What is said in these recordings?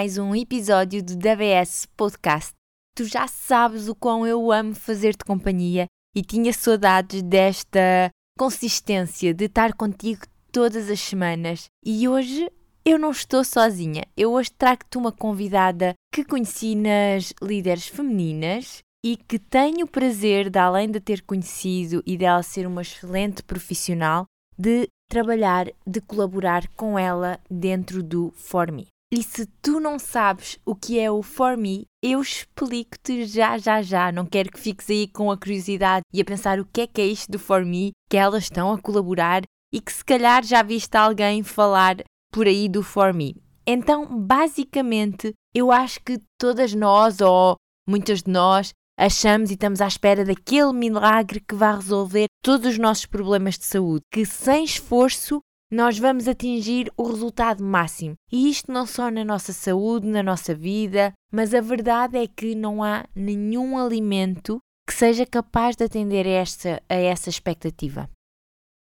mais um episódio do DBS Podcast. Tu já sabes o quão eu amo fazer-te companhia e tinha saudades desta consistência de estar contigo todas as semanas. E hoje eu não estou sozinha. Eu hoje trago-te uma convidada que conheci nas líderes femininas e que tenho o prazer, de além de ter conhecido e dela ser uma excelente profissional, de trabalhar, de colaborar com ela dentro do For Me. E se tu não sabes o que é o For Me, eu explico-te já, já, já. Não quero que fiques aí com a curiosidade e a pensar o que é que é isto do For Me, que elas estão a colaborar e que se calhar já viste alguém falar por aí do For Me. Então, basicamente, eu acho que todas nós, ou muitas de nós, achamos e estamos à espera daquele milagre que vai resolver todos os nossos problemas de saúde, que sem esforço nós vamos atingir o resultado máximo. E isto não só na nossa saúde, na nossa vida, mas a verdade é que não há nenhum alimento que seja capaz de atender a esta, a essa expectativa.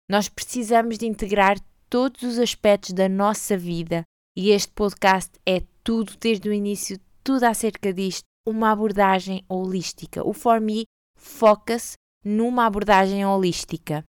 Nós precisamos de integrar todos os aspectos da nossa vida e este podcast é tudo desde o início, tudo acerca disto, uma abordagem holística. O For Me foca-se numa abordagem holística.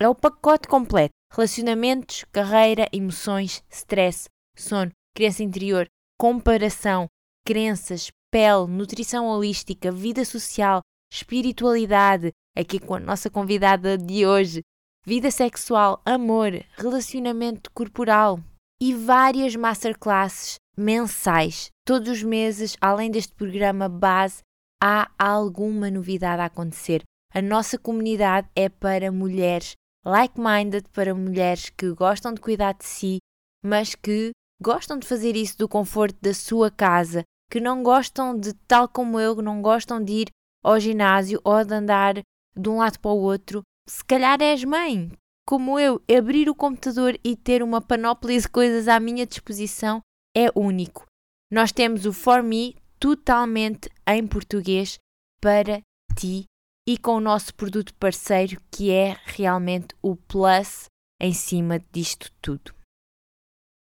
É o pacote completo: relacionamentos, carreira, emoções, stress, sono, criança interior, comparação, crenças, pele, nutrição holística, vida social, espiritualidade, aqui com a nossa convidada de hoje, vida sexual, amor, relacionamento corporal e várias masterclasses mensais. Todos os meses, além deste programa base, há alguma novidade a acontecer. A nossa comunidade é para mulheres like-minded, para mulheres que gostam de cuidar de si, mas que gostam de fazer isso do conforto da sua casa, que não gostam de, tal como eu, não gostam de ir ao ginásio ou de andar de um lado para o outro. Se calhar és mãe, como eu, abrir o computador e ter uma panóplia de coisas à minha disposição é único. Nós temos o For Me totalmente em português para ti e com o nosso produto parceiro que é realmente o Plus em cima disto tudo.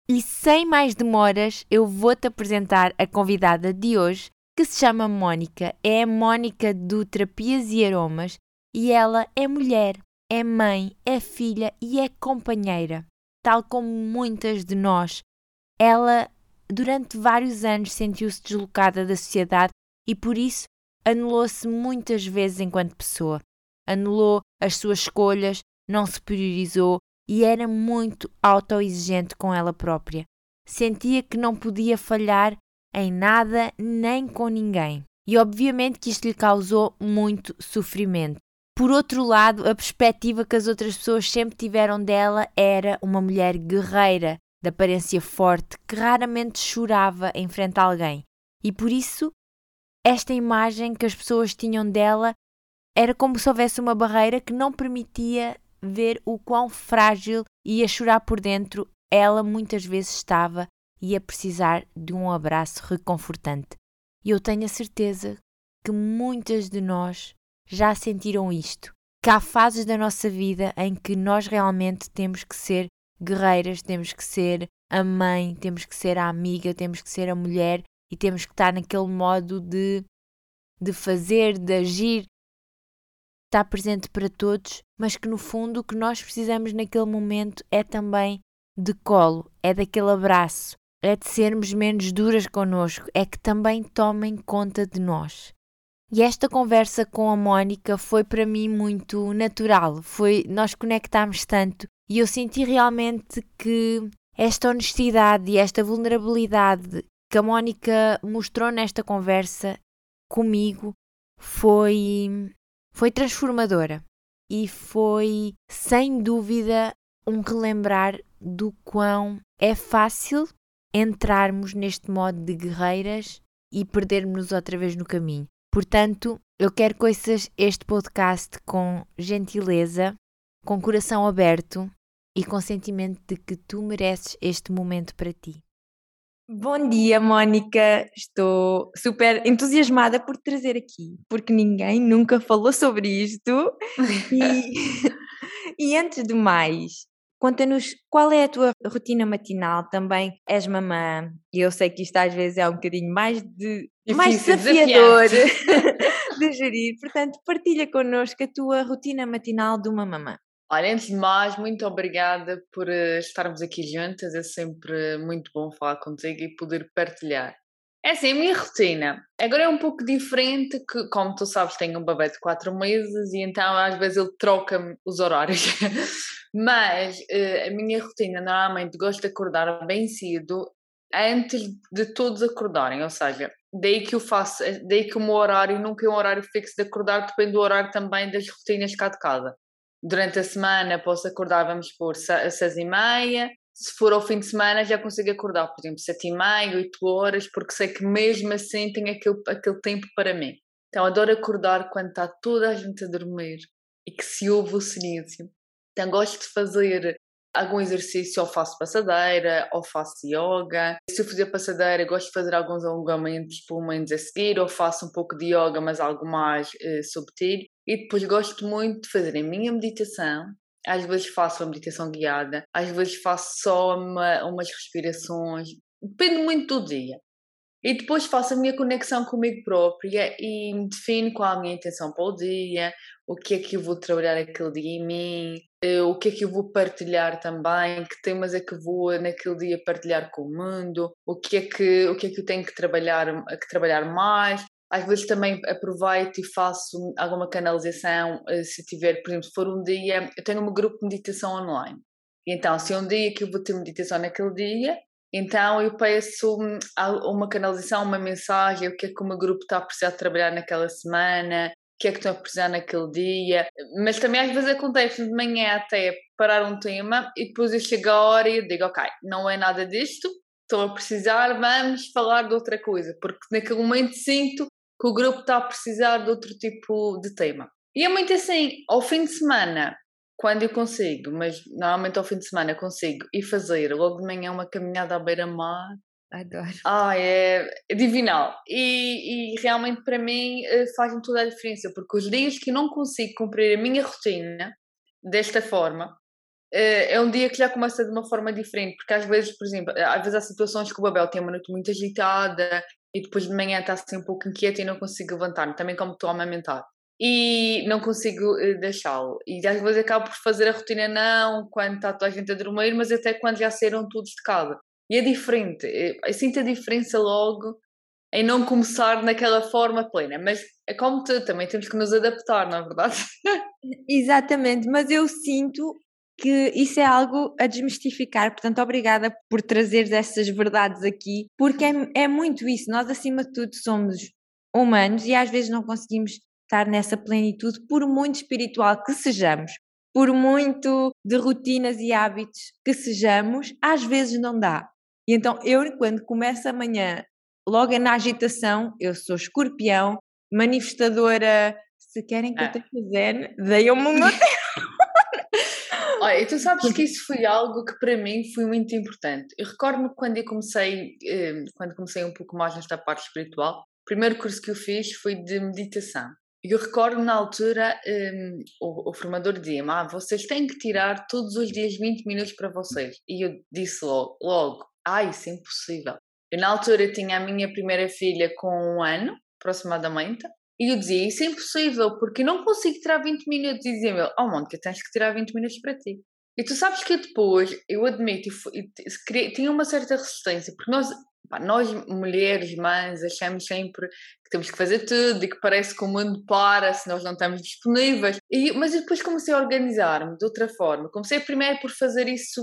E sem mais demoras, eu vou-te apresentar a convidada de hoje, que se chama Mónica. É a Mónica do Terapias e Aromas e ela é mulher, é mãe, é filha e é companheira. Tal como muitas de nós, ela durante vários anos sentiu-se deslocada da sociedade e por isso anulou-se muitas vezes enquanto pessoa. Anulou as suas escolhas, não se priorizou e era muito autoexigente com ela própria. Sentia que não podia falhar em nada nem com ninguém. E obviamente que isto lhe causou muito sofrimento. Por outro lado, a perspectiva que as outras pessoas sempre tiveram dela era uma mulher guerreira, de aparência forte, que raramente chorava em frente a alguém. E por isso, esta imagem que as pessoas tinham dela era como se houvesse uma barreira que não permitia ver o quão frágil e a chorar por dentro ela muitas vezes estava e a precisar de um abraço reconfortante. E eu tenho a certeza que muitas de nós já sentiram isto, que há fases da nossa vida em que nós realmente temos que ser guerreiras, temos que ser a mãe, temos que ser a amiga, temos que ser a mulher e temos que estar naquele modo de, de fazer, de agir, estar presente para todos, mas que no fundo o que nós precisamos naquele momento é também de colo, é daquele abraço, é de sermos menos duras connosco, é que também tomem conta de nós. E esta conversa com a Mónica foi para mim muito natural, foi nós conectámos tanto e eu senti realmente que esta honestidade e esta vulnerabilidade que a Mónica mostrou nesta conversa comigo foi, foi transformadora e foi sem dúvida um relembrar do quão é fácil entrarmos neste modo de guerreiras e perdermos outra vez no caminho. Portanto, eu quero que ouças este podcast com gentileza, com coração aberto e com sentimento de que tu mereces este momento para ti. Bom dia, Mónica. Estou super entusiasmada por te trazer aqui, porque ninguém nunca falou sobre isto. E, e antes de mais, Conta-nos qual é a tua rotina matinal, também és mamã, e eu sei que isto às vezes é um bocadinho mais, de, Difícil, mais desafiador de gerir, portanto partilha connosco a tua rotina matinal de uma mamã. Olha, antes de mais, muito obrigada por uh, estarmos aqui juntas, é sempre muito bom falar contigo e poder partilhar. É assim, a minha rotina agora é um pouco diferente, que, como tu sabes, tenho um bebê de 4 meses e então às vezes ele troca-me os horários. Mas uh, a minha rotina normalmente gosto de acordar bem cedo antes de todos acordarem, ou seja, daí que eu faço, eh, daí que o meu horário nunca é um horário fixo de acordar, depende do horário também das rotinas cá de casa. Durante a semana posso acordar, vamos por seis e meia, se for ao fim de semana já consigo acordar, por exemplo, sete e meia, oito horas, porque sei que mesmo assim tenho aquele, aquele tempo para mim. Então adoro acordar quando está toda a gente a dormir e que se ouve o silêncio. Então gosto de fazer algum exercício, ou faço passadeira, ou faço yoga. Se eu fizer passadeira, gosto de fazer alguns alongamentos pulmões a seguir, ou faço um pouco de yoga, mas algo mais uh, subtil. E depois gosto muito de fazer a minha meditação. Às vezes faço uma meditação guiada, às vezes faço só uma, umas respirações, depende muito do dia. E depois faço a minha conexão comigo própria e defino qual a minha intenção para o dia, o que é que eu vou trabalhar aquele dia em mim, eh, o que é que eu vou partilhar também, que temas é que vou naquele dia partilhar com o mundo, o que é que, o que, é que eu tenho que trabalhar, que trabalhar mais. Às vezes também aproveito e faço alguma canalização, eh, se tiver, por exemplo, se for um dia, eu tenho um grupo de meditação online. Então, se é um dia que eu vou ter meditação naquele dia, então eu peço hum, uma canalização, uma mensagem, o que é que o meu grupo está a precisar de trabalhar naquela semana, o que é que estão a precisar naquele dia. Mas também às vezes acontece de manhã até parar um tema e depois eu chego à hora e digo, ok, não é nada disto, estou a precisar, vamos falar de outra coisa, porque naquele momento sinto que o grupo está a precisar de outro tipo de tema. E é muito assim, ao fim de semana quando eu consigo, mas normalmente ao fim de semana consigo ir fazer logo de manhã uma caminhada à beira-mar. Adoro. Ah, é, é divinal. E, e realmente para mim eh, faz-me toda a diferença, porque os dias que eu não consigo cumprir a minha rotina desta forma, eh, é um dia que já começa de uma forma diferente, porque às vezes, por exemplo, às vezes há situações que o Babel tem uma noite muito agitada e depois de manhã está assim um pouco inquieta e não consigo levantar-me, também como estou a amamentar e não consigo eh, deixá-lo. E às vezes acabo por fazer a rotina não quando está toda a gente a dormir, mas até quando já saíram todos de casa. E é diferente, eh, eu sinto a diferença logo em não começar naquela forma plena, mas é como tu, também temos que nos adaptar, não é verdade? Exatamente, mas eu sinto que isso é algo a desmistificar, portanto, obrigada por trazer essas verdades aqui, porque é, é muito isso, nós acima de tudo somos humanos e às vezes não conseguimos estar nessa plenitude, por muito espiritual que sejamos, por muito de rotinas e hábitos que sejamos, às vezes não dá. E então eu, quando começo amanhã, logo na agitação, eu sou escorpião, manifestadora, se querem que eu te fizer, deem-me o meu Olha, tu sabes que isso foi algo que para mim foi muito importante. Eu recordo-me quando eu comecei, eh, quando comecei um pouco mais nesta parte espiritual, o primeiro curso que eu fiz foi de meditação. Eu recordo na altura um, o, o, formador dizia-me: ah, vocês têm que tirar todos os dias 20 minutos para vocês. E eu disse logo: logo ah, isso é impossível. Eu, na altura tinha a minha primeira filha com um ano, aproximadamente, e eu dizia: Isso é impossível, porque eu não consigo tirar 20 minutos. E dizia-me: Oh, Mónica, tens que tirar 20 minutos para ti. E tu sabes que depois, eu admito, tinha uma certa resistência, porque nós Pá, nós, mulheres, mães, achamos sempre que temos que fazer tudo e que parece que o mundo para se nós não estamos disponíveis. E, mas depois comecei a organizar-me de outra forma. Comecei primeiro por fazer isso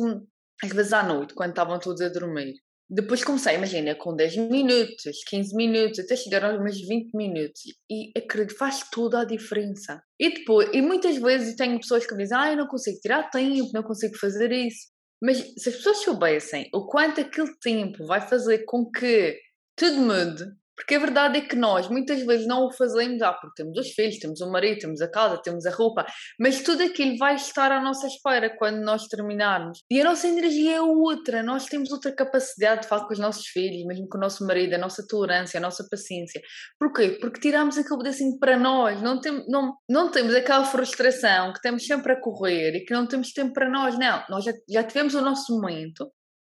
às vezes à noite, quando estavam todos a dormir. Depois comecei, imagina, com 10 minutos, 15 minutos, até chegar aos meus 20 minutos. E acredito, faz toda a diferença. E depois, e muitas vezes tenho pessoas que me dizem, ah, eu não consigo tirar tempo, não consigo fazer isso. Mas se as pessoas soubessem o quanto aquele tempo vai fazer com que tudo mude, Porque a verdade é que nós muitas vezes não o fazemos, ah, porque temos os filhos, temos o marido, temos a casa, temos a roupa, mas tudo aquilo vai estar à nossa espera quando nós terminarmos. E a nossa energia é outra, nós temos outra capacidade de falar com os nossos filhos, mesmo com o nosso marido, a nossa tolerância, a nossa paciência. Porquê? Porque tiramos aquele pedacinho para nós, não, tem, não, não temos aquela frustração que temos sempre a correr e que não temos tempo para nós, não. Nós já, já tivemos o nosso momento,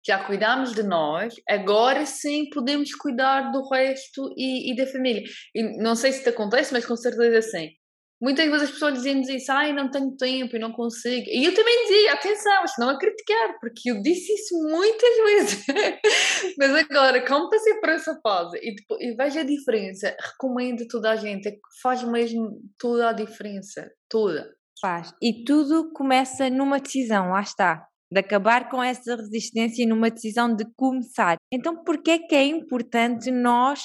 já cuidamos de nós, agora sim podemos cuidar do resto e, e da família. E não sei se te acontece, mas com certeza sim. Muitas vezes as pessoas dizem-nos isso, ai, não tenho tempo e não consigo. E eu também dizia, atenção, isto não a criticar, porque eu disse isso muitas vezes. Mas agora, como passei por essa fase e, depois, e a diferença, recomendo a toda a gente, é faz mesmo toda a diferença, toda. Faz. E tudo começa numa decisão, lá está de acabar com essa resistência numa decisão de começar. Então, por que é que é importante nós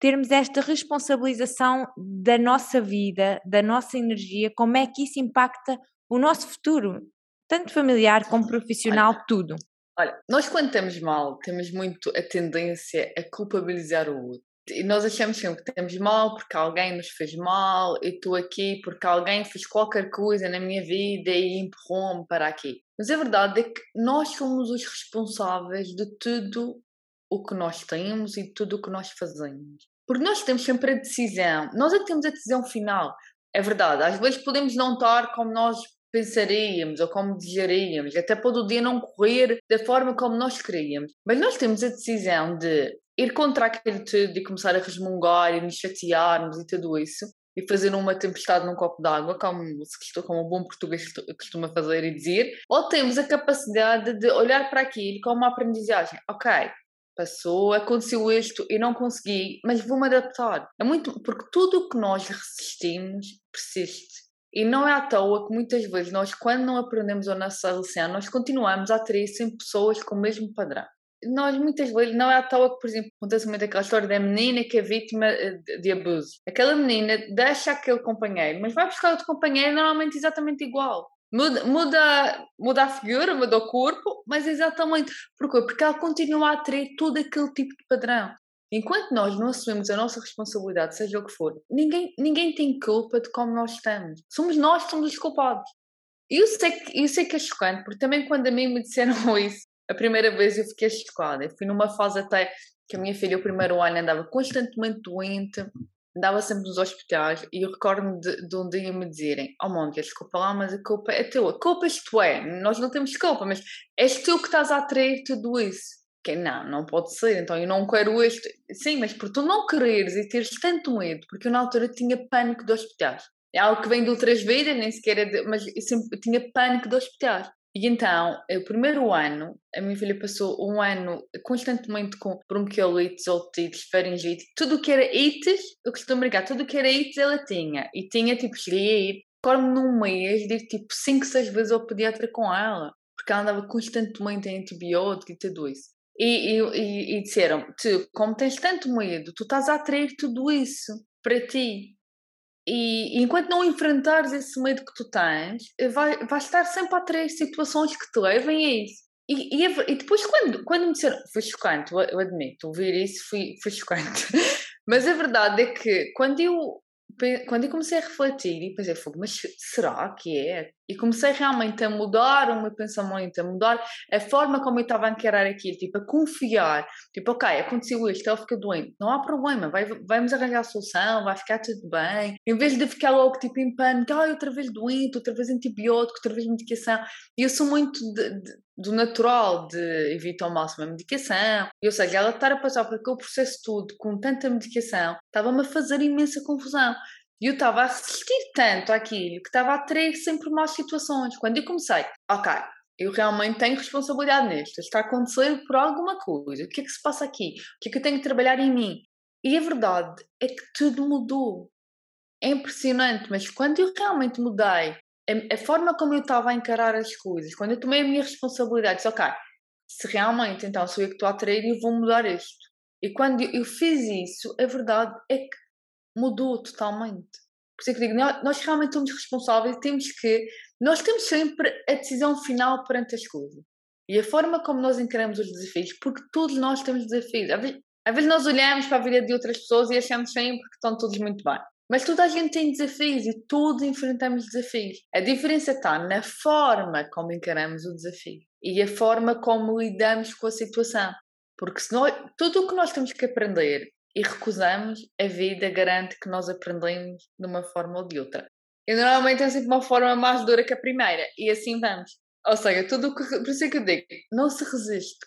termos esta responsabilização da nossa vida, da nossa energia, como é que isso impacta o nosso futuro, tanto familiar como profissional, olha, tudo. Olha, nós quando estamos mal, temos muito a tendência a culpabilizar o outro. E nós achamos sempre que estamos mal porque alguém nos fez mal, e estou aqui porque alguém fez qualquer coisa na minha vida e empurrou-me para aqui. Mas a verdade é que nós somos os responsáveis de tudo o que nós temos e de tudo o que nós fazemos. Porque nós temos sempre a decisão, nós é que temos a decisão final. É verdade, às vezes podemos não estar como nós pensaríamos ou como desejaríamos, até pode o dia não correr da forma como nós queríamos. Mas nós temos a decisão de ir contra aquilo tudo e começar a resmungar e nos chatearmos e tudo isso e fazer uma tempestade num copo d'água, como, como um bom português costuma fazer e dizer, ou temos a capacidade de olhar para aquilo como uma aprendizagem. Ok, passou, aconteceu isto e não consegui, mas vou-me adaptar. É muito porque tudo o que nós resistimos persiste. E não é à toa que muitas vezes nós, quando não aprendemos a nossa lição, nós continuamos a atrair sempre pessoas com o mesmo padrão nós muitas vezes, não é à toa que, por exemplo, acontece muito aquela história da menina que é vítima eh, de abuso. Aquela menina deixa aquele companheiro, mas vai buscar outro companheiro normalmente exatamente igual. Muda, muda, muda a figura, muda o corpo, mas exatamente. Porquê? Porque ela continua a atrair todo aquele tipo de padrão. Enquanto nós não assumimos a nossa responsabilidade, seja o que for, ninguém, ninguém tem culpa de como nós estamos. Somos nós que somos os culpados. E eu sei, que, eu sei que é chocante, porque também quando a mim me disseram isso, a primeira vez eu fiquei chocada. Eu fui numa fase até que a minha filha, o primeiro ano, andava constantemente doente, andava sempre nos hospitais. E eu recordo-me de, de um dia me dizerem: Oh, Mónica, desculpa lá, mas a culpa é tua. A culpa isto é, nós não temos culpa, mas és tu que estás a atrair tudo isso. Que não, não pode ser, então eu não quero isto. Sim, mas por tu não quereres e teres tanto medo, porque eu na altura tinha pânico de hospitais. É algo que vem de outras vidas, nem sequer é de, mas eu sempre tinha pânico de hospitais. E então, o primeiro ano, a minha filha passou um ano constantemente com bronquiolites, otites, faringite, tudo o que era ites, eu costumo brincar, tudo o que era ites ela tinha. E tinha, tipo, cheguei ir, recordo num mês, de ir tipo 5, 6 vezes ao pediatra com ela, porque ela andava constantemente em antibiótico e tudo isso. E, e, e disseram, tu, como tens tanto medo, tu estás a atrair tudo isso para ti. E, enquanto não enfrentares esse medo que tu tens, eh, vai, vais estar sempre a atrair situações que te levem a isso. E, e, e, depois, quando, quando me disseram, foi chocante, eu admito, ouvir isso foi, foi chocante. Mas a verdade é que quando eu quando eu comecei a refletir e pensei, mas será que é? E comecei realmente a mudar o meu pensamento, a mudar a forma como eu estava a encarar aquilo, tipo, a confiar, tipo, ok, aconteceu isto, ela fica doente, não há problema, vai, vamos arranjar a solução, vai ficar tudo bem, em vez de ficar logo, tipo, em pânico, ah, outra vez doente, outra vez antibiótico, outra vez medicação, e eu sou muito de, de, do natural, de evitar ao máximo a medicação, e, ou seja, ela estar a passar por aquele processo todo, com tanta medicação, estava-me a fazer imensa confusão, e eu estava a resistir tanto àquilo que estava a atrair sempre mais situações. Quando eu comecei, ok, eu realmente tenho responsabilidade nisto, está a acontecer por alguma coisa, o que é que se passa aqui? O que é que eu tenho que trabalhar em mim? E a verdade é que tudo mudou. É impressionante, mas quando eu realmente mudei a, a forma como eu estava a encarar as coisas, quando eu tomei a minha responsabilidade, disse, ok, se realmente então sou eu que estou a atrair, eu vou mudar isto. E quando eu fiz isso, a verdade é que mudou totalmente. Por isso é que digo, nós realmente somos responsáveis, temos que, nós temos sempre a decisão final perante as coisas. E a forma como nós encaramos os desafios, porque todos nós temos desafios. Às vezes nós olhamos para a vida de outras pessoas e achamos sempre que estão todos muito bem. Mas toda a gente tem desafios e todos enfrentamos desafios. A diferença está na forma como encaramos o desafio e a forma como lidamos com a situação. Porque nós, tudo o que nós temos que aprender e recusamos, a vida garante que nós aprendemos de uma forma ou de outra. E normalmente é sempre uma forma mais dura que a primeira, e assim vamos. Ou seja, tudo o que. Por isso é que eu digo, não se resiste.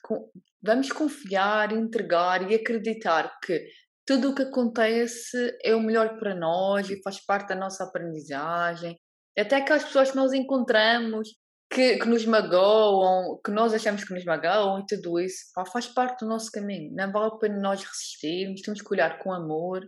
Vamos confiar, entregar e acreditar que tudo o que acontece é o melhor para nós e faz parte da nossa aprendizagem. Até aquelas pessoas que nós encontramos que, que nos magoam, que nós achamos que nos magoam e tudo isso, pá, faz parte do nosso caminho. Não vale a pena nós resistirmos, temos que olhar com amor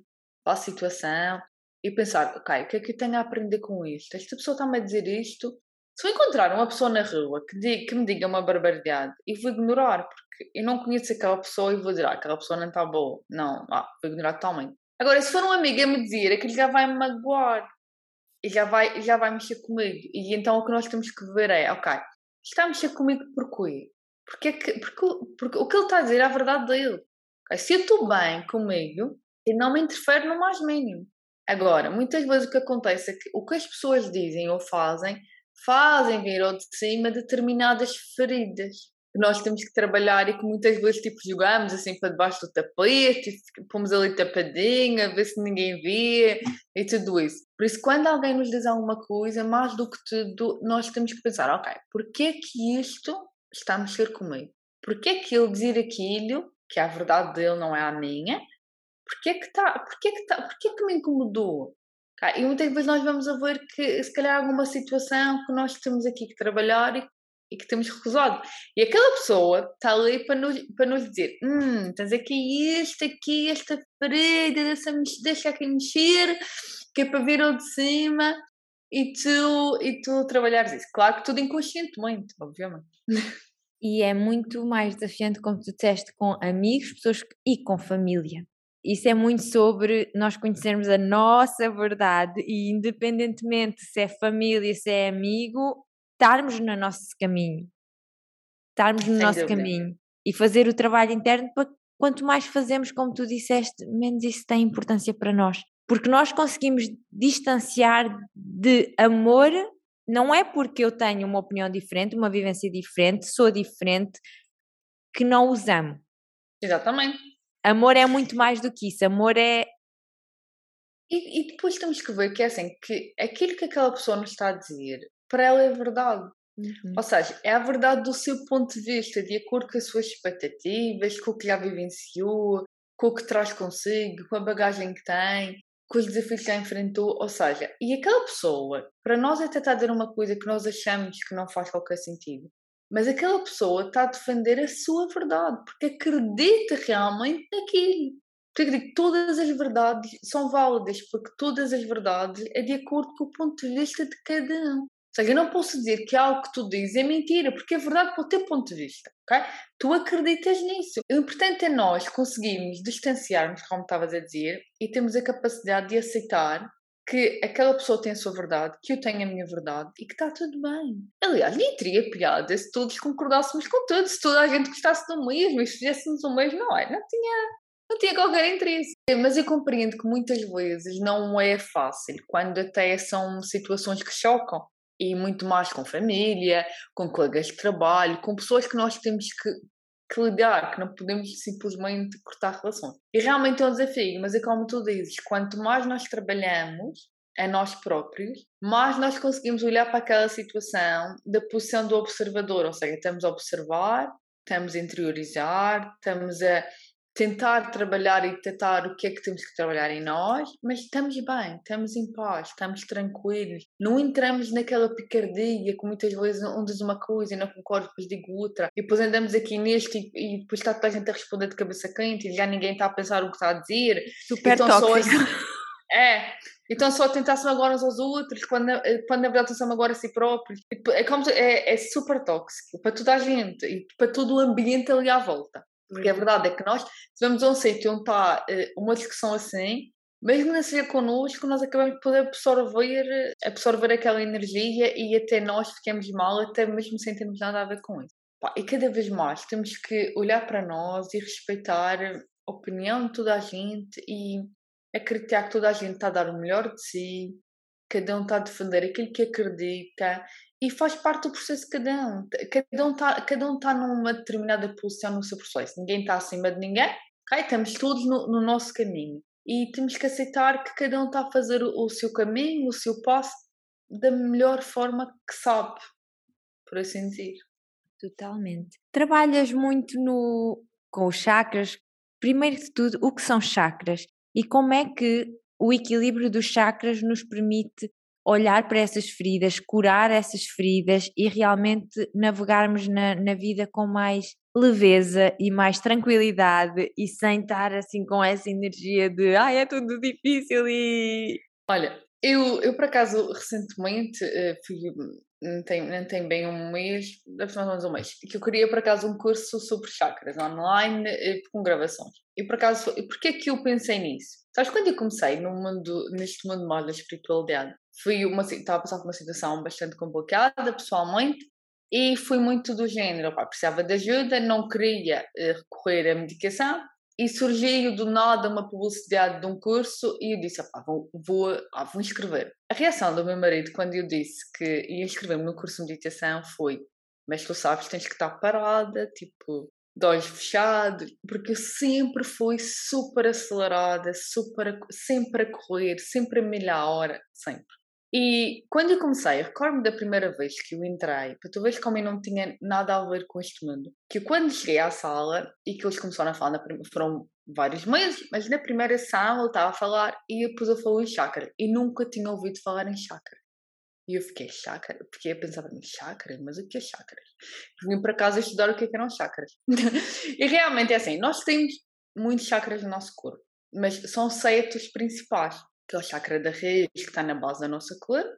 para a situação e pensar, ok, o que é que eu tenho a aprender com isto? Esta pessoa está-me a dizer isto. Se eu encontrar uma pessoa na rua que, diga, que me diga uma barbaridade, eu vou ignorar, porque eu não conheço aquela pessoa e vou dizer, ah, aquela pessoa não está boa. Não, ah, vou ignorar totalmente. Agora, se for um amigo a me dizer, aquilo já vai me magoar e já vai, já vai mexer comigo. E então o que nós temos que ver é, ok, está a mexer comigo porquê? Porque, é que, porque, porque o que ele está a dizer é a verdade dele. Okay? Se eu estou bem comigo, ele não me interfere no mais mínimo. Agora, muitas vezes o que acontece é que o que as pessoas dizem ou fazem, fazem vir ao de cima determinadas feridas que nós temos que trabalhar e que muitas vezes tipo jogamos assim para debaixo do tapete, pomos ali tapadinha, a ver se ninguém vê e tudo isso. Por isso, quando alguém nos diz alguma coisa, mais do que tudo, nós temos que pensar, ok, porquê que isto está a mexer comigo? Porquê que ele dizer aquilo, que a verdade dele não é a minha, porquê que está, porquê que está, porquê que me incomodou? E muitas vezes nós vamos a ver que se calhar alguma situação que nós temos aqui que trabalhar e e que temos recusado. E aquela pessoa está ali para nos, para nos dizer: hum, tens aqui este, aqui, esta parede, deixa, deixa aqui mexer, que é para vir ao de cima e tu, e tu trabalhares isso. Claro que tudo inconscientemente, obviamente. E é muito mais desafiante, como tu disseste, com amigos, pessoas e com família. Isso é muito sobre nós conhecermos a nossa verdade e, independentemente se é família, se é amigo, estarmos no nosso caminho, estarmos no Sem nosso dúvida. caminho e fazer o trabalho interno para quanto mais fazemos, como tu disseste, menos isso tem importância para nós. Porque nós conseguimos distanciar de amor, não é porque eu tenho uma opinião diferente, uma vivência diferente, sou diferente, que não os amo. Exatamente. Amor é muito mais do que isso. Amor é. E, e depois temos que ver que é assim, que aquilo que aquela pessoa nos está a dizer para ela é verdade. Uhum. Ou seja, é a verdade do seu ponto de vista, de acordo com as suas expectativas, com o que já vivenciou, com o que traz consigo, com a bagagem que tem, com os desafios que já enfrentou. Ou seja, e aquela pessoa, para nós até está a dizer uma coisa que nós achamos que não faz qualquer sentido, mas aquela pessoa está a defender a sua verdade, porque acredita realmente naquilo. Porque digo, todas as verdades são válidas, porque todas as verdades é de acordo com o ponto de vista de cada um seja, eu não posso dizer que algo que tu dizes é mentira, porque é verdade para o teu ponto de vista, ok? Tu acreditas nisso. O importante é nós conseguirmos distanciarmos, como estavas a dizer, e temos a capacidade de aceitar que aquela pessoa tem a sua verdade, que eu tenho a minha verdade e que está tudo bem. Aliás, nem teria piada se todos concordássemos com tudo, se toda a gente gostasse do mesmo e se fizéssemos o mesmo, não é? Não tinha, não tinha qualquer interesse. Mas eu compreendo que muitas vezes não é fácil, quando até são situações que chocam e muito mais com família, com colegas de trabalho, com pessoas que nós temos que, que lidar, que não podemos simplesmente cortar relações. E realmente é um desafio, mas é como tu dizes, quanto mais nós trabalhamos a nós próprios, mais nós conseguimos olhar para aquela situação da posição do observador, ou seja, estamos a observar, estamos a interiorizar, estamos a tentar trabalhar e tentar o que é que temos que trabalhar em nós, mas estamos bem, estamos em paz, estamos tranquilos, não entramos naquela picardia que muitas vezes um diz uma coisa e não concordo, depois digo outra, e depois andamos aqui neste e, e depois está toda a gente a responder de cabeça quente e já ninguém está a pensar o que está a dizer. Super então, tóxico. Só, é, então só tentar-se agora uns aos outros, quando, quando na verdade estão agora a si próprios. É, como, é, é super tóxico para toda a gente e para todo o ambiente ali à volta. Porque a verdade é que nós, se vamos a um sítio onde está uh, uma discussão assim, mesmo não seja connosco, nós acabamos de poder absorver, absorver aquela energia e até nós ficamos mal, até mesmo sem termos nada a ver com isso. Pá, e cada vez mais temos que olhar para nós e respeitar opinião de toda a gente e acreditar que toda a gente está a dar o melhor de si, cada um está a defender aquilo que acredita e faz parte do processo de cada um. Cada um está, cada um está numa determinada posição no seu processo. Ninguém está acima de ninguém? Estamos todos no, no nosso caminho. E temos que aceitar que cada um está a fazer o, o seu caminho, o seu passo, da melhor forma que sabe, por assim dizer. Totalmente. Trabalhas muito no, com os chakras. Primeiro de tudo, o que são chakras e como é que o equilíbrio dos chakras nos permite olhar para essas feridas, curar essas feridas e realmente navegarmos na, na vida com mais leveza e mais tranquilidade e sem estar assim com essa energia de ai, é tudo difícil e. Olha, eu, eu por acaso recentemente uh, fui não tem, bem um mês, deve ser mais ou menos um mês, que eu queria por acaso um curso sobre chakras online eh, com gravações. E por acaso, porquê que eu pensei nisso? Sabes, quando eu comecei no mundo, neste mundo mais da espiritualidade, fui uma, estava a passar por uma situação bastante complicada pessoalmente e fui muito do género, pá, precisava de ajuda, não queria uh, recorrer à medicação e surgiu do nada uma publicidade de um curso e eu disse, vou, vou, ah, vou inscrever. A reação do meu marido quando eu disse que ia inscrever-me no curso de meditação foi, mas tu sabes, tens que estar parada, tipo, de olhos fechados, porque eu sempre fui super acelerada, super, sempre a correr, sempre a milha a hora, sempre. E quando eu comecei, recordo-me da primeira vez que eu entrei, para tu veres como eu não tinha nada a ver com este mundo, que eu, quando cheguei à sala e que eles começaram a falar, foram vários meses, mas na primeira sala ele estava a falar e eu pus a falar em chakra e nunca tinha ouvido falar em chakra. E eu fiquei, chakra? Porque eu pensava, chakra? Mas o que é chakras? Vim para casa estudar o que, é que eram chakras. e realmente é assim, nós temos muitos chakras no nosso corpo, mas são sete os principais que é o chakra da raiz, que está na base da nossa coluna.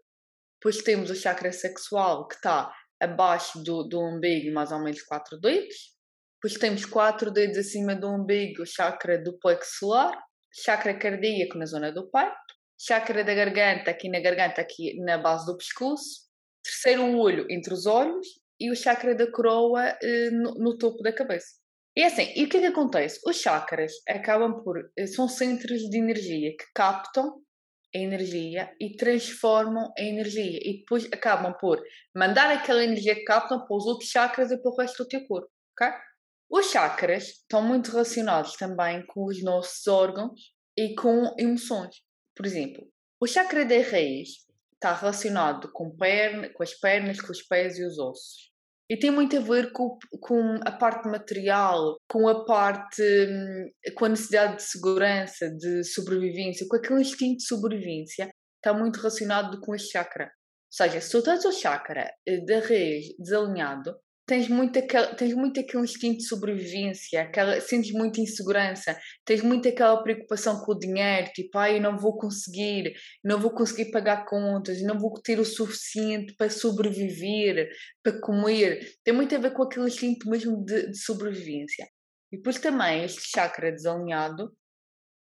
Depois temos o chakra sexual, que está abaixo do, do umbigo, mais ou menos quatro dedos. Depois temos quatro dedos acima do umbigo, o chakra do plexo solar. Chakra cardíaco na zona do peito. Chakra da garganta, aqui na garganta, aqui na base do pescoço. Terceiro olho entre os olhos. E o chakra da coroa eh, no, no topo da cabeça. E assim, e o que é que acontece? Os chakras acabam por. Eh, são centros de energia que captam a energia e transformam a energia e depois acabam por mandar aquela energia que captam para os outros chakras e para o resto do teu corpo, ok? Os chakras estão muito relacionados também com os nossos órgãos e com emoções. Por exemplo, o chakra da raiz está relacionado com, perna, com as pernas, com os pés e os ossos. E tem muito a ver com, com a parte material, com a parte, hum, com a necessidade de segurança, de sobrevivência, com aquele instinto de sobrevivência, está muito relacionado com este chakra. Ou seja, se tu tens o chakra eh, da raiz desalinhado, tens muito aquele, tens muito aquele instinto de sobrevivência, aquela, sentes muita insegurança, tens muito aquela preocupação com o dinheiro, tipo, ai, eu não vou conseguir, não vou conseguir pagar contas, não vou ter o suficiente para sobreviver, para comer. Tem muito a ver com aquele instinto mesmo de, de sobrevivência. E depois também este chakra desalinhado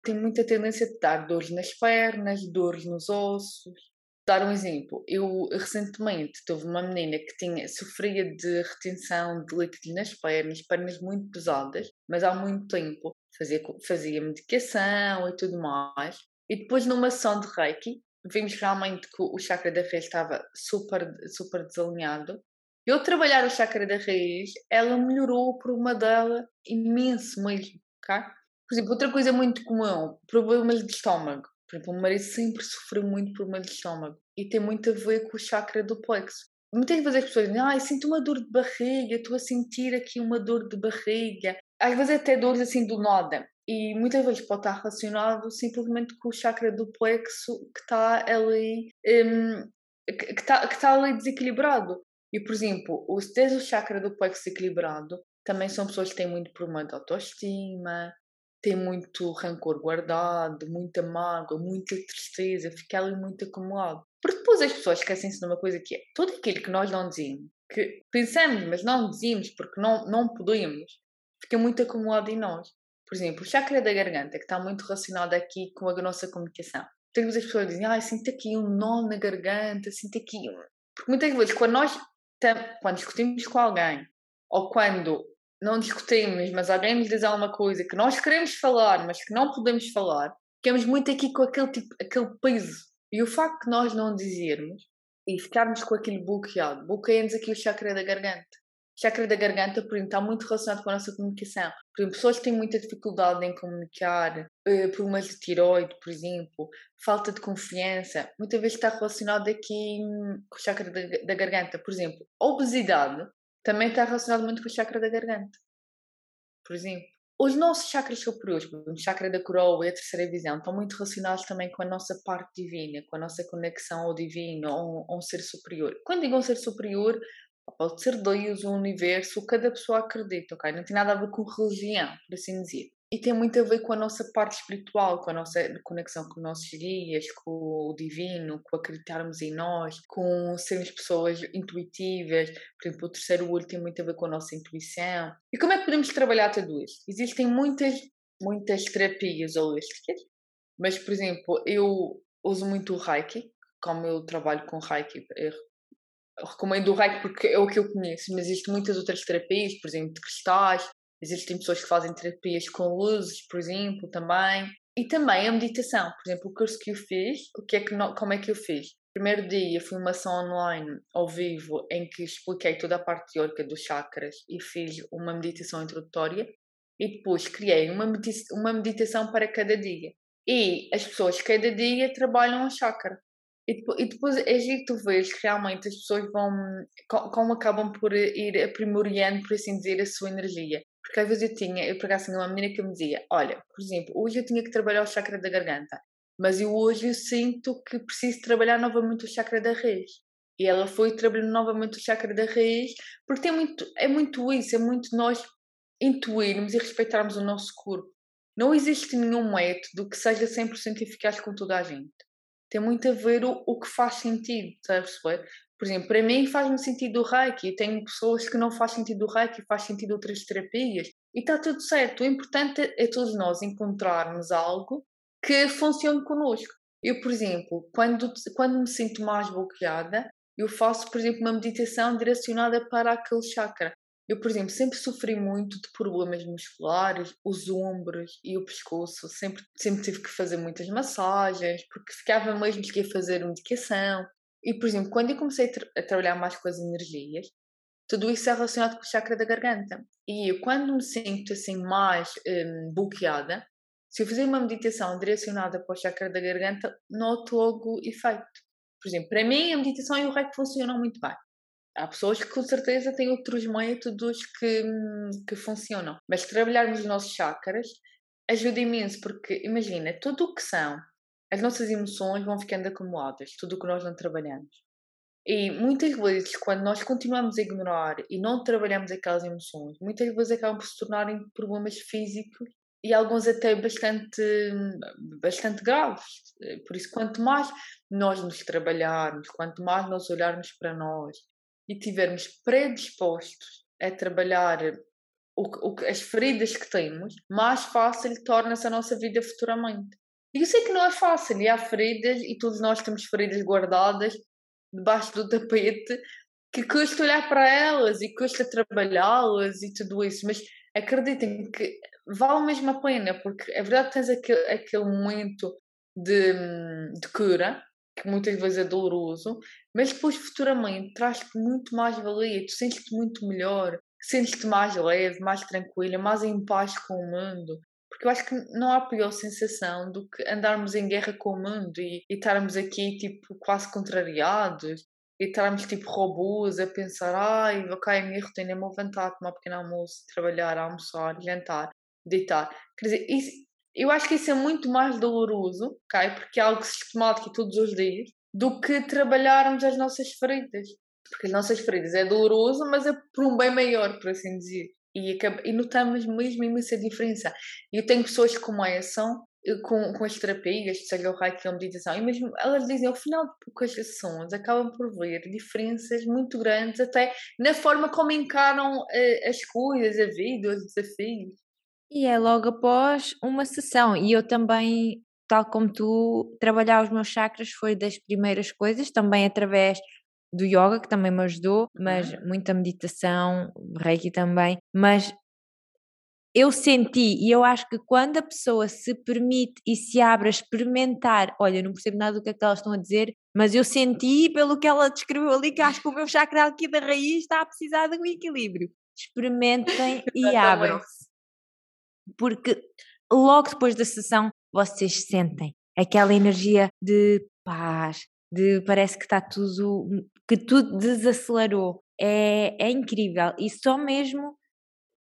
tem muita tendência de dar dores nas pernas, dores nos ossos, dar um exemplo, eu recentemente tive uma menina que tinha, sofria de retenção de líquidos nas pernas, pernas muito pesadas, mas há muito tempo fazia, fazia medicação e tudo mais. E depois numa sessão de Reiki, vimos realmente que o chakra da raiz estava super, super desalinhado. Eu trabalhar o chakra da raiz, ela melhorou o problema dela imenso mesmo? Por exemplo, outra coisa muito comum, problemas de estômago. Por exemplo, o meu marido sempre sofreu muito por problema de estômago e tem muito a ver com o chakra do plexo. Muitas vezes as pessoas dizem, ai, sinto uma dor de barriga, estou a sentir aqui uma dor de barriga. Às vezes até dores assim do nada. E muitas vezes pode estar relacionado simplesmente com o chakra do plexo que está ali, um, que está, que está ali desequilibrado. E, por exemplo, se tens o chakra do plexo equilibrado, também são pessoas que têm muito problema de autoestima, tem muito rancor guardado, muita mágoa, muita tristeza, fica ali muito acumulado. Porque depois as pessoas esquecem-se de uma coisa que é tudo aquilo que nós não dizemos, que pensamos, mas não dizemos porque não, não podemos, fica muito acumulado em nós. Por exemplo, o chakra da garganta, que está muito relacionado aqui com a nossa comunicação. Muitas as pessoas dizem, ah, sinto aqui um nó na garganta, sinto aqui um... Porque muitas vezes, quando nós, quando discutimos com alguém, ou quando não discutimos, mas alguém nos diz alguma coisa que nós queremos falar, mas que não podemos falar, ficamos muito aqui com aquele, tipo, aquele peso. E o facto de nós não dizermos e ficarmos com aquele bloqueado, bloqueia-nos aqui o chakra da garganta. O chakra da garganta, por exemplo, está muito relacionado com a nossa comunicação. Por exemplo, pessoas que têm muita dificuldade em comunicar, uh, problemas de tiroide, por exemplo, falta de confiança, muitas vezes está relacionado aqui com o chakra da, da garganta. Por exemplo, obesidade também está relacionado muito com o chakra da garganta. Por exemplo, os nossos chakras superiores, o chakra da coroa e a terceira visão, estão muito relacionados também com a nossa parte divina, com a nossa conexão ao divino, a um, ser superior. Quando digo um ser superior, pode ser Deus, o universo, cada pessoa acredita, ok? Não tem nada a ver com religião, por assim dizer e tem muito a ver com a nossa parte espiritual, com a nossa conexão com nossos guias, com o divino, com acreditarmos em nós, com sermos pessoas intuitivas. Por exemplo, o terceiro olho tem muito a ver com a nossa intuição. E como é que podemos trabalhar tudo isto? Existem muitas, muitas terapias holísticas, mas, por exemplo, eu uso muito o Reiki, como eu trabalho com Reiki, recomendo o Reiki porque é o que eu conheço, mas existem muitas outras terapias, por exemplo, de cristais, Existem pessoas que fazem terapias com luzes, por exemplo, também. E também a meditação. Por exemplo, o curso que eu fiz, o que é que, como é que eu fiz? Primeiro dia foi uma ação online, ao vivo, em que expliquei toda a parte teórica dos chakras e fiz uma meditação introdutória. E depois criei uma, medita uma meditação para cada dia. E as pessoas cada dia trabalham o chakra. E depois, e depois é tu vês que realmente as pessoas vão, como acabam por ir aprimorando, por assim dizer, a sua energia. Porque às vezes eu tinha, eu pegava assim uma menina que me dizia: Olha, por exemplo, hoje eu tinha que trabalhar o chakra da garganta, mas eu hoje eu sinto que preciso trabalhar novamente o chakra da raiz. E ela foi trabalhando novamente o chakra da raiz, porque tem muito, é muito isso, é muito nós intuirmos e respeitarmos o nosso corpo. Não existe nenhum método que seja 100% eficaz com toda a gente. Tem muito a ver o, o que faz sentido, sabes? Por exemplo, para mim faz-me sentido o Reiki. Eu tenho pessoas que não faz sentido o Reiki, faz sentido outras terapias. E está tudo certo. O importante é todos nós encontrarmos algo que funcione connosco. Eu, por exemplo, quando, quando me sinto mais bloqueada, eu faço, por exemplo, uma meditação direcionada para aquele chakra. Eu, por exemplo, sempre sofri muito de problemas musculares, os ombros e o pescoço. Sempre, sempre tive que fazer muitas massagens, porque ficava mesmo que ia fazer medicação. E, por exemplo, quando eu comecei a, tra a trabalhar mais com as energias, tudo isso é relacionado com o chakra da garganta. E eu, quando me sinto assim mais um, bloqueada, se eu fizer uma meditação direcionada para o chakra da garganta, noto logo efeito. Por exemplo, para mim a meditação e o reiki funcionam muito bem. Há pessoas que com certeza têm outros métodos que, hum, que funcionam. Mas trabalharmos os nossos chakras ajuda imenso, porque imagina, tudo o que são as nossas emoções vão ficando acumuladas, tudo o que nós não trabalhamos. E muitas vezes, quando nós continuamos a ignorar e não trabalhamos aquelas emoções, muitas vezes acabam por se tornarem problemas físicos e alguns até bastante, bastante graves. Por isso, quanto mais nós nos trabalharmos, quanto mais nós olharmos para nós e tivermos predispostos a trabalhar o, o, as feridas que temos, mais fácil torna-se a nossa vida futuramente. E eu sei que não é fácil, e há feridas, e todos nós temos feridas guardadas debaixo do tapete, que custa olhar para elas e custa trabalhá-las e tudo isso, mas acreditem que vale mesmo a pena, porque é verdade que tens aquele, aquele momento de, de cura, que muitas vezes é doloroso, mas depois futuramente traz-te muito mais valia, tu sentes-te muito melhor, sentes-te mais leve, mais tranquila, mais em paz com o mundo. Porque eu acho que não há pior sensação do que andarmos em guerra com o mundo e, e estarmos aqui, tipo, quase contrariados e estarmos, tipo, robôs a pensar: ai, ok, a minha rotina é me levantar, tomar um pequeno almoço, trabalhar, almoçar, jantar, deitar. Quer dizer, isso, eu acho que isso é muito mais doloroso, ok? Porque é algo sistemático todos os dias, do que trabalharmos as nossas feridas. Porque as nossas feridas é doloroso, mas é por um bem maior, por assim dizer e, e notamos mesmo imensa diferença. Eu tenho pessoas como essa, eh, com, com as terapias, seja o reiki ou a meditação, e mesmo elas dizem ao final de poucas sessões acabam por ver diferenças muito grandes até na forma como encaram uh, as coisas, a vida, os desafios. E é logo após uma sessão, e eu também, tal como tu, trabalhar os meus chakras foi das primeiras coisas, também através do yoga, que também me ajudou, mas uhum. muita meditação, reiki também, mas eu senti, e eu acho que quando a pessoa se permite e se abre a experimentar, olha, não percebo nada do que é que elas estão a dizer, mas eu senti pelo que ela descreveu ali que acho que o meu chakra aqui da raiz está a precisar de um equilíbrio. Experimentem e abram-se. Porque logo depois da sessão vocês sentem aquela energia de paz, de parece que está tudo, que tudo desacelerou. É, é incrível. E só mesmo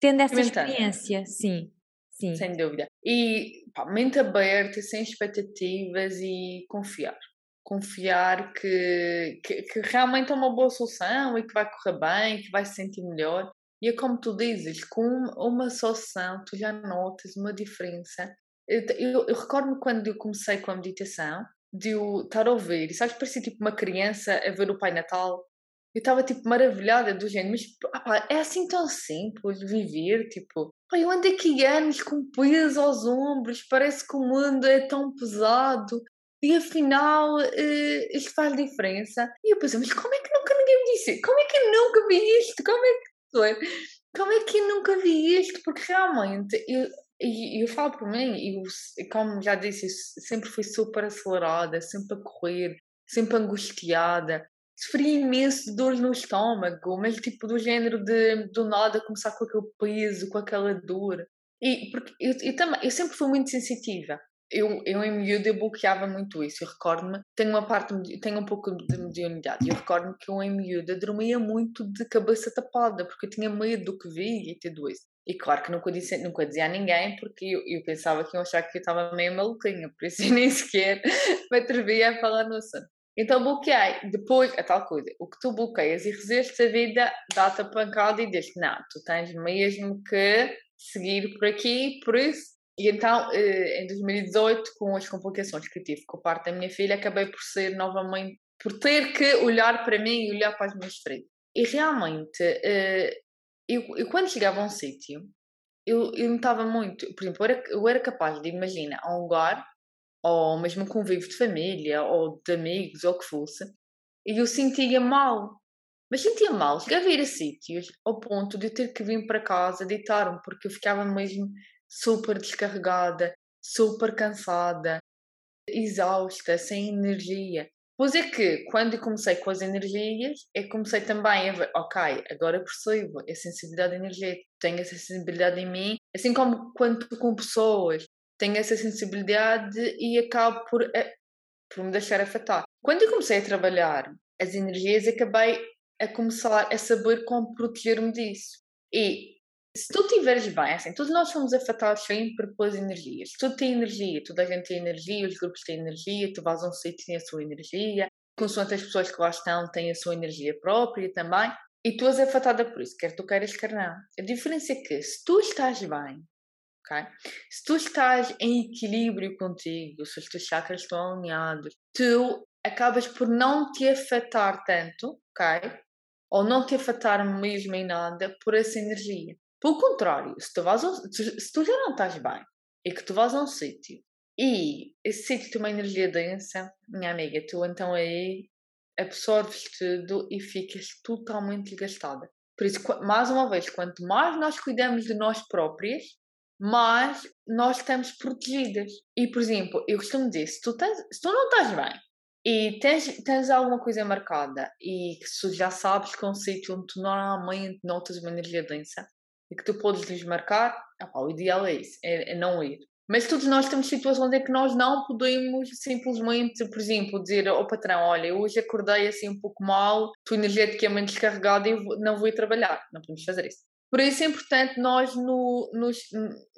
tendo essa experiência, sim. Sim. Sem dúvida. E pá, mente aberta, sem expectativas e confiar. Confiar que, que, que, realmente é uma boa solução e que vai correr bem, que vai se sentir melhor. E é como tu dizes, com uma só sessão tu já notas uma diferença. Eu, eu, eu recordo-me quando eu comecei com a meditação, de eu estar a ouvir, e sabes, parecia tipo uma criança a ver o Pai Natal eu estava tipo maravilhada do género, mas opa, é assim tão simples viver, tipo, opa, eu ando aqui anos com peso aos ombros, parece que o mundo é tão pesado e afinal uh, isto faz diferença. E eu pensei, mas como é que nunca ninguém me disse? Como é que eu nunca vi isto? Como é que é? Como é que eu nunca vi isto? Porque realmente eu, e eu falo por mim, eu, como já disse, sempre fui super acelerada, sempre a correr, sempre angustiada sofri imenso de dores no estômago, mas tipo do género de do nada começar com aquele peso, com aquela dor. E porque eu, eu também, eu sempre fui muito sensitiva. Eu, eu em miúdo eu bloqueava muito isso. Eu recordo-me, tenho uma parte, tenho um pouco de mediunidade. Eu recordo-me que eu em miúdo dormia muito de cabeça tapada, porque eu tinha medo do que vi e tudo isso. E claro que nunca, disse, nunca dizia a ninguém, porque eu, eu pensava que iam achar que eu estava meio maluquinha, por isso eu nem sequer me atrevia a falar no assunto. Então bloqueei. Depois, a tal coisa, o que tu bloqueias e resistes a vida dá-te a pancada e diz não, tu tens mesmo que seguir por aqui, por isso. E então, eh, em 2018, com as complicações que tive com a parte da minha filha, acabei por ser novamente, por ter que olhar para mim e olhar para as minhas feridas. E realmente, eh, eu, eu quando chegava a um sítio, eu, eu notava muito, por exemplo, eu era, eu era capaz de, imagina, a um lugar ou mesmo um convívio de família, ou de amigos, ou o que fosse, e eu sentia mal. Mas sentia mal, chegava a ir a sítios ao ponto de eu ter que vir para casa deitar-me, porque eu ficava mesmo super descarregada, super cansada, exausta, sem energia. Pois é que, quando comecei com as energias, eu comecei também a ver, ok, agora percebo a sensibilidade energética, tenho essa sensibilidade em mim, assim como quando com pessoas, tenho essa sensibilidade e acabo por, eh, por me deixar afetar. Quando eu comecei a trabalhar as energias, acabei a começar a saber como proteger-me disso. E se tu estiveres bem, assim, todos nós somos afetados sempre pelas energias. Tudo tem energia, toda a gente tem energia, os grupos têm energia, tu vais a um sítio tem a sua energia, consoante as pessoas que lá estão têm a sua energia própria também. E tu és afetada por isso, quer tu queiras, quer não. A diferença é que se tu estás bem, ok? Se tu estás em equilíbrio contigo, se os teus chakras estão alinhados, tu acabas por não te afetar tanto, ok? Ou não te afetar mesmo em nada por essa energia. Pelo contrário, se tu, vais se tu já não estás bem e que tu vais a um sítio e esse sítio tem uma energia densa, minha amiga, tu então aí absorves tudo e ficas totalmente desgastada. Por isso, mais uma vez, quanto mais nós cuidamos de nós próprias, mas nós estamos protegidas. E, por exemplo, eu costumo dizer, se tu, tens, se tu não estás bem e tens, tens alguma coisa marcada e que tu já sabes que é um sítio onde tu normalmente notas uma energia densa e que tu podes desmarcar, opa, o ideal é isso, é, é não ir. Mas todos nós temos situações em que nós não podemos simplesmente, por exemplo, dizer ao patrão: Olha, hoje acordei assim um pouco mal, tua energeticamente descarregada e não vou ir trabalhar. Não podemos fazer isso. Por isso é importante nós no, nos,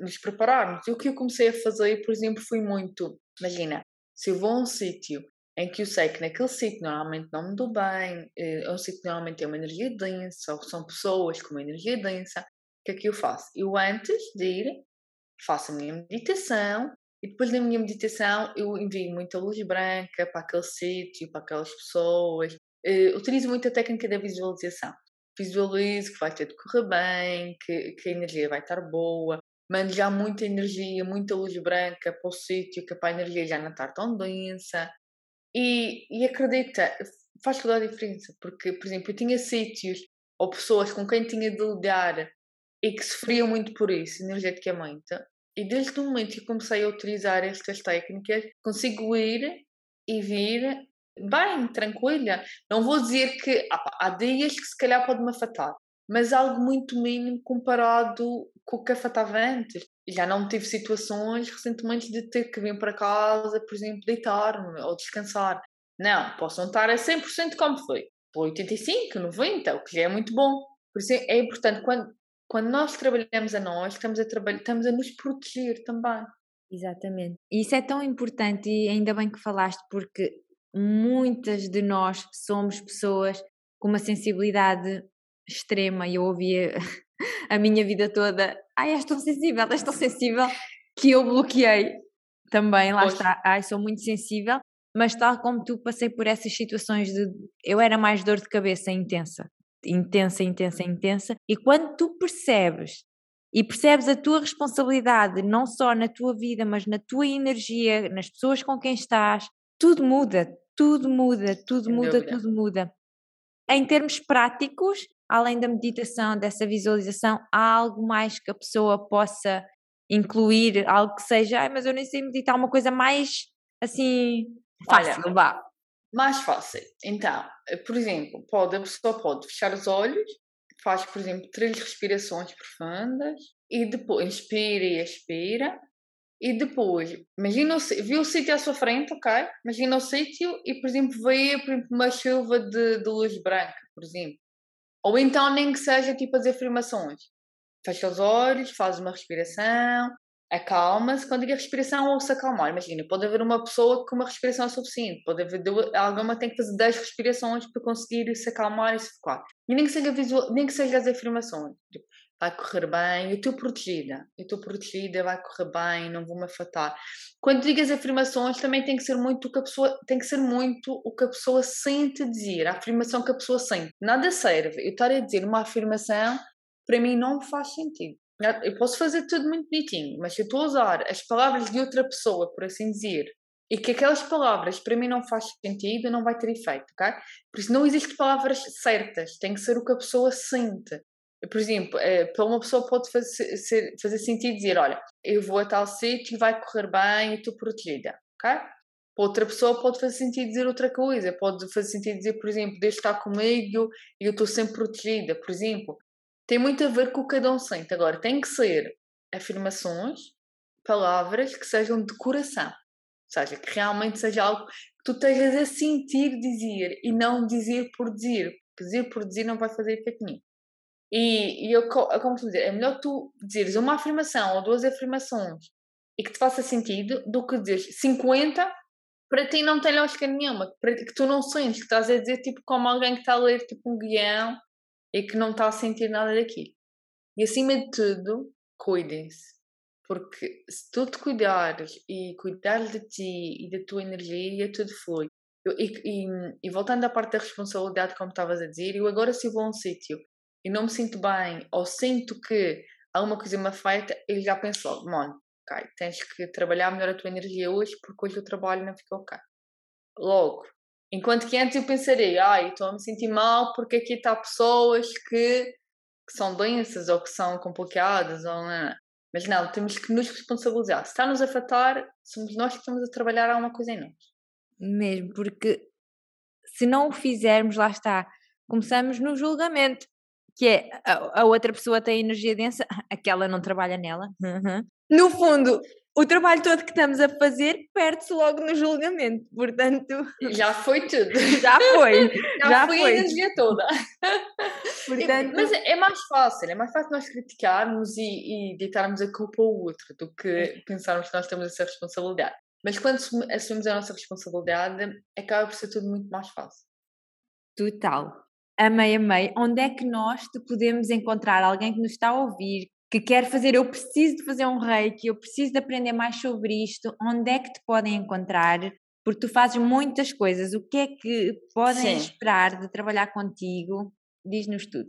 nos prepararmos. E o que eu comecei a fazer, por exemplo, foi muito. Imagina, se eu vou a um sítio em que eu sei que naquele sítio normalmente não me dou bem, eh, é um sítio que normalmente tem uma energia densa, ou são pessoas com uma energia densa, que é que eu faço? Eu antes de ir, faço a minha meditação e depois da minha meditação eu envio muita luz branca para aquele sítio, para aquelas pessoas. Uh, utilizo muito a técnica da visualização visualizo que vai ter de correr bem, que, que a energia vai estar boa, mando já muita energia, muita luz branca para o sítio, que para a energia já não estar tão densa. E, e acredita, faz toda a diferença, porque, por exemplo, eu tinha sítios ou pessoas com quem tinha de lidar e que sofriam muito por isso, energeticamente. E desde o momento que comecei a utilizar estas técnicas, consigo ir e vir bem, tranquila. Não vou dizer que há dias que se calhar pode-me afetar, mas algo muito mínimo comparado com o que afetava antes. Já não tive situações recentemente de ter que vir para casa, por exemplo, deitar-me ou descansar. Não, posso estar a 100% como foi. Por 85, 90, o que já é muito bom. Por isso é importante, quando, quando nós trabalhamos a nós, estamos a, trabalhar, estamos a nos proteger também. Exatamente. E isso é tão importante e ainda bem que falaste, porque muitas de nós somos pessoas com uma sensibilidade extrema e eu ouvia a minha vida toda, ai, és tão sensível, és tão sensível, que eu bloqueei também, lá está, ai, sou muito sensível, mas tal como tu passei por essas situações de, eu era mais dor de cabeça intensa, intensa, intensa, intensa, e quando tu percebes e percebes a tua responsabilidade, não só na tua vida, mas na tua energia, nas pessoas com quem estás, tudo muda, tudo muda, tudo Sem muda, dúvida. tudo muda. Em termos práticos, além da meditação, dessa visualização, há algo mais que a pessoa possa incluir, algo que seja, ah, mas eu nem sei meditar, uma coisa mais assim fácil, Olha, vá. Mais fácil. Então, eh, por exemplo, pode, a pessoa pode fechar os olhos, faz, por exemplo, três respirações profundas e depois inspira e expira e depois, imagina viu o sítio à sua frente, ok? Imagina o sítio e, por exemplo, vê por exemplo, uma chuva de, de luz branca, por exemplo. Ou então nem que seja tipo as afirmações. Fecha os olhos, faz uma respiração, acalma-se. Quando digo respiração, ou se acalmar. Imagina, pode haver uma pessoa com uma respiração é suficiente. Pode haver alguma tem que fazer 10 respirações para conseguir se acalmar e se focar. E nem que seja, visual, nem que seja as afirmações. Tipo, vai correr bem, eu estou protegida, eu estou protegida, vai correr bem, não vou me afetar. Quando digo as afirmações, também tem que ser muito o que a pessoa, tem que ser muito o que a pessoa sente dizer, a afirmação que a pessoa sente. Nada serve eu estar a dizer uma afirmação, para mim não faz sentido. Eu posso fazer tudo muito bonitinho, mas se eu estou a usar as palavras de outra pessoa, por assim dizer, e que aquelas palavras para mim não faz sentido, não vai ter efeito, ok? Por isso não existem palavras certas, tem que ser o que a pessoa sente por exemplo, eh, para uma pessoa pode fazer, fazer sentido dizer: Olha, eu vou a tal sítio e vai correr bem e estou protegida, ok? Para outra pessoa pode fazer sentido dizer outra coisa, pode fazer sentido dizer, por exemplo, Deus está comigo e eu estou sempre protegida, por exemplo. Tem muito a ver com o que cada um sente. Agora, tem que ser afirmações, palavras que sejam de coração, ou seja, que realmente seja algo que tu estejas a sentir dizer e não dizer por dizer. Dizer por dizer não vai fazer efeito nenhum. E, e eu, eu como dizer, é melhor tu dizeres uma afirmação ou duas afirmações e que te faça sentido do que dizeres 50 para ti não tem lógica nenhuma, para que tu não sentes que estás a dizer tipo como alguém que está a ler tipo um guião e que não está a sentir nada daquilo. E acima de tudo, cuidem-se. Porque se tu te cuidares e cuidares de ti e da tua energia, tudo foi. E, e, e voltando à parte da responsabilidade, como estavas a dizer, eu agora se vou a um sítio e não me sinto bem ou sinto que alguma coisa me afeta, ele já penso logo, mano, ok, tens que trabalhar melhor a tua energia hoje porque hoje o trabalho não ficou ok. Logo. Enquanto que antes eu pensaria, ai, estou a me sentir mal porque aqui está pessoas que, que são doenças ou que são complicadas ou não. Mas não, temos que nos responsabilizar. Se está nos a afetar, somos nós que estamos a trabalhar alguma coisa em nós. Mesmo, porque se não o fizermos, lá está, começamos no julgamento que é a, a, outra pessoa tem energia densa, aquela não trabalha nela. Uhum. No fundo, o trabalho todo que estamos a fazer perde-se logo no julgamento, portanto... Já foi tudo. Já foi. Já, já foi, foi, a energia toda. Portanto... Mas é mais fácil, é mais fácil nós criticarmos e, e deitarmos a culpa ao outro do que pensarmos que nós temos essa responsabilidade. Mas quando assumimos a nossa responsabilidade, acaba por ser tudo muito mais fácil. Total. Amei, amei. Onde é que nós te podemos encontrar? Alguém que nos está a ouvir, que quer fazer, eu preciso de fazer um reiki, eu preciso de aprender mais sobre isto. Onde é que te podem encontrar? Porque tu fazes muitas coisas. O que é que podem Sim. esperar de trabalhar contigo? Diz-nos tudo.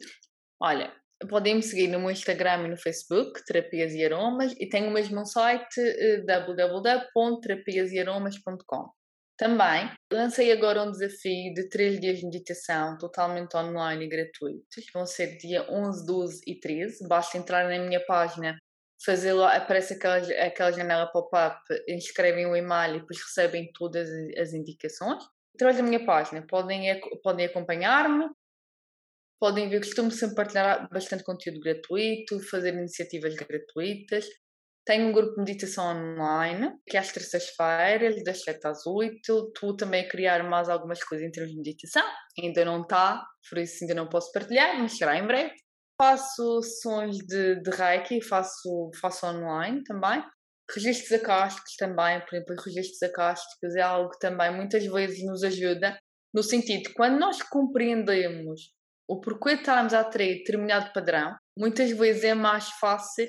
Olha, podem me seguir no meu Instagram e no Facebook, Terapias e Aromas, e tenho o mesmo site uh, www.terapiasearomas.com. Também lancei agora um desafio de 3 dias de meditação totalmente online e gratuitos. Vão ser dia 11, 12 e 13. Basta entrar na minha página, fazer lá, aparece aquela, aquela janela pop-up, inscrevem o e-mail e depois recebem todas as indicações. Através da minha página podem, podem acompanhar-me, podem ver, costumo sempre partilhar bastante conteúdo gratuito, fazer iniciativas gratuitas. Tenho um grupo de meditação online, que é às terças-feiras, das 7 às 8. Tu também a criar mais algumas coisas em termos de meditação. Ainda não está, por isso ainda não posso partilhar, mas será em breve. Faço sessões de, de Reiki, faço, faço online também. Registros acásticos também, por exemplo, registros acásticos é algo que também muitas vezes nos ajuda, no sentido, quando nós compreendemos o porquê estarmos a atrair determinado padrão, muitas vezes é mais fácil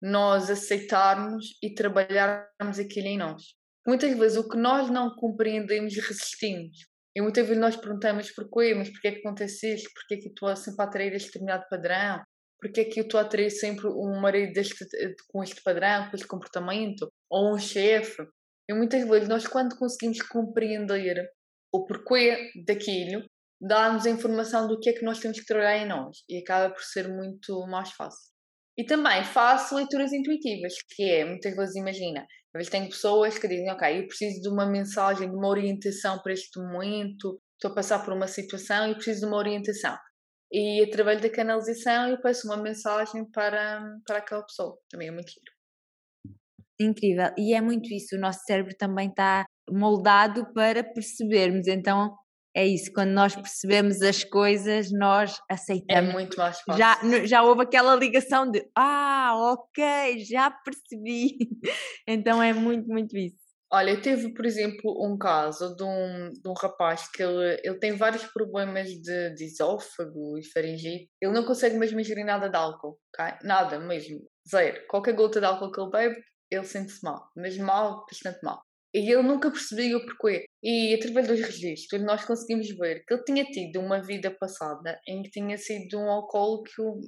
nós aceitarmos e trabalharmos aquilo em nós. Muitas vezes o que nós não compreendemos resistimos. E muitas vezes nós perguntamos porquê, mas porquê é que acontece isto? Porquê é que eu estou sempre a atrair este determinado padrão? Porquê é que eu estou a atrair sempre um marido deste, com este padrão, com este comportamento? Ou um chefe? E muitas vezes nós quando conseguimos compreender o porquê daquilo, dá-nos a informação do que é que nós temos que trabalhar em nós. E acaba por ser muito mais fácil. E também faço leituras intuitivas, que é, muitas vezes imagina, às vezes tenho pessoas que dizem, ok, eu preciso de uma mensagem, de uma orientação para este momento, estou a passar por uma situação e preciso de uma orientação. E através da canalização eu peço uma mensagem para, para aquela pessoa. Também é muito giro. Incrível. E é muito isso, o nosso cérebro também está moldado para percebermos. Então, é isso, quando nós percebemos as coisas, nós é aceitamos. É muito mais fácil. Já, já houve aquela ligação de ah, ok, já percebi. então é muito, muito isso. Olha, teve, por exemplo, um caso de um, de um rapaz que ele, ele tem vários problemas de, de esófago e faringite. Ele não consegue mesmo ingerir nada de álcool, ok? Nada mesmo, zero. Qualquer gota de álcool que ele bebe, ele sente-se mal. Mesmo mal, bastante mal. E ele nunca percebia o porquê. E através dos registros nós conseguimos ver que ele tinha tido uma vida passada em que tinha sido um alcoólico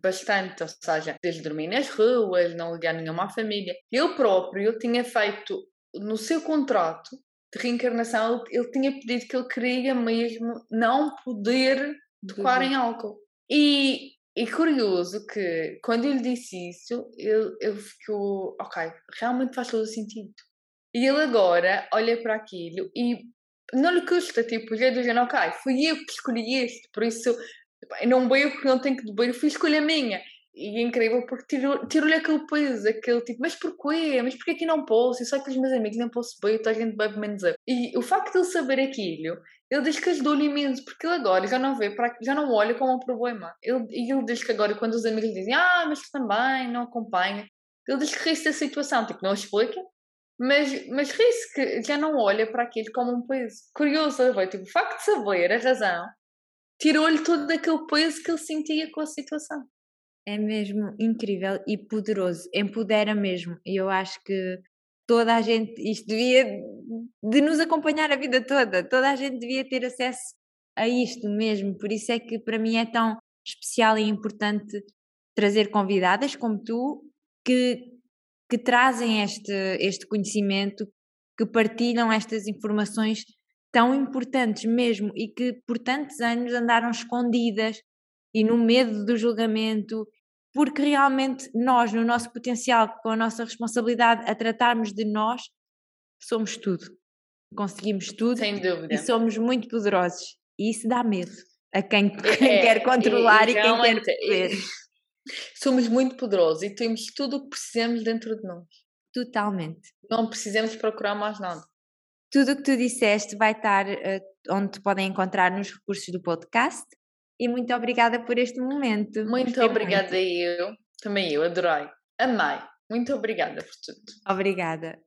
bastante, ou seja, desde dormir nas ruas, não ligar nenhuma à família. Ele próprio ele tinha feito no seu contrato de reencarnação, ele, ele tinha pedido que ele queria mesmo não poder tocar em álcool. E, e curioso que quando eu lhe disse isso, ele, ele ficou, ok, realmente faz todo o sentido. E ele agora olha para aquilo e não lhe custa, tipo, já do género, ok, fui eu que escolhi este, por isso não bebo porque não tenho que beber, eu fui escolha minha. E é incrível porque tirou-lhe tirou aquele peso, aquele tipo, mas porquê? Mas porquê que não posso? E só que os meus amigos não posso beber, toda a gente bebe menos eu. E o facto de ele saber aquilo, ele diz que ajudou-lhe imenso, porque ele agora já não vê, para, já não olha como um problema. Ele, e ele diz que agora, quando os amigos dizem, ah, mas tu também não acompanha, ele diz que ri da situação, tipo, não explica, mas, mas ri-se que já não olha para aquilo como um peso. Curioso, vai, tipo, o facto de saber a razão tirou-lhe todo aquele peso que ele sentia com a situação. É mesmo incrível e poderoso, empodera mesmo. E eu acho que toda a gente, isto devia de nos acompanhar a vida toda, toda a gente devia ter acesso a isto mesmo. Por isso é que para mim é tão especial e importante trazer convidadas como tu que que trazem este, este conhecimento, que partilham estas informações tão importantes mesmo e que por tantos anos andaram escondidas e no medo do julgamento, porque realmente nós, no nosso potencial, com a nossa responsabilidade a tratarmos de nós, somos tudo. Conseguimos tudo Sem dúvida. e somos muito poderosos. E isso dá medo a quem, quem é, quer controlar e, e quem quer ver. Somos muito poderosos e temos tudo o que precisamos dentro de nós. Totalmente. Não precisamos procurar mais nada. Tudo o que tu disseste vai estar uh, onde te podem encontrar nos recursos do podcast. E muito obrigada por este momento. Muito Gostei obrigada muito. eu. Também eu adorei. Amei. Muito obrigada por tudo. Obrigada.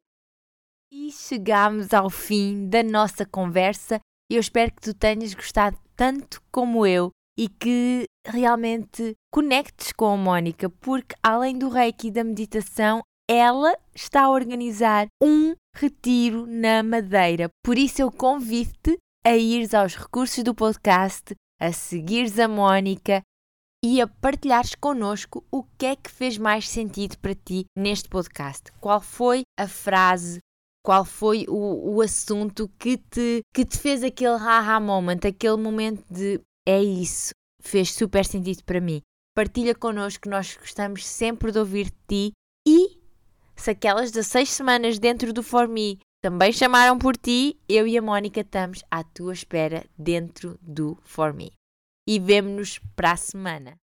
E chegamos ao fim da nossa conversa. Eu espero que tu tenhas gostado tanto como eu e que realmente conectes com a Mónica, porque além do reiki e da meditação, ela está a organizar um retiro na Madeira. Por isso eu convido-te a ires aos recursos do podcast, a seguires a Mónica e a partilhares connosco o que é que fez mais sentido para ti neste podcast. Qual foi a frase, qual foi o, o assunto que te, que te fez aquele haha moment, aquele momento de é isso, fez super sentido para mim. Partilha connosco, nós gostamos sempre de ouvir de ti e se aquelas 16 semanas dentro do For Me também chamaram por ti, eu e a Mónica estamos à tua espera dentro do For Me. E vemo-nos para a semana.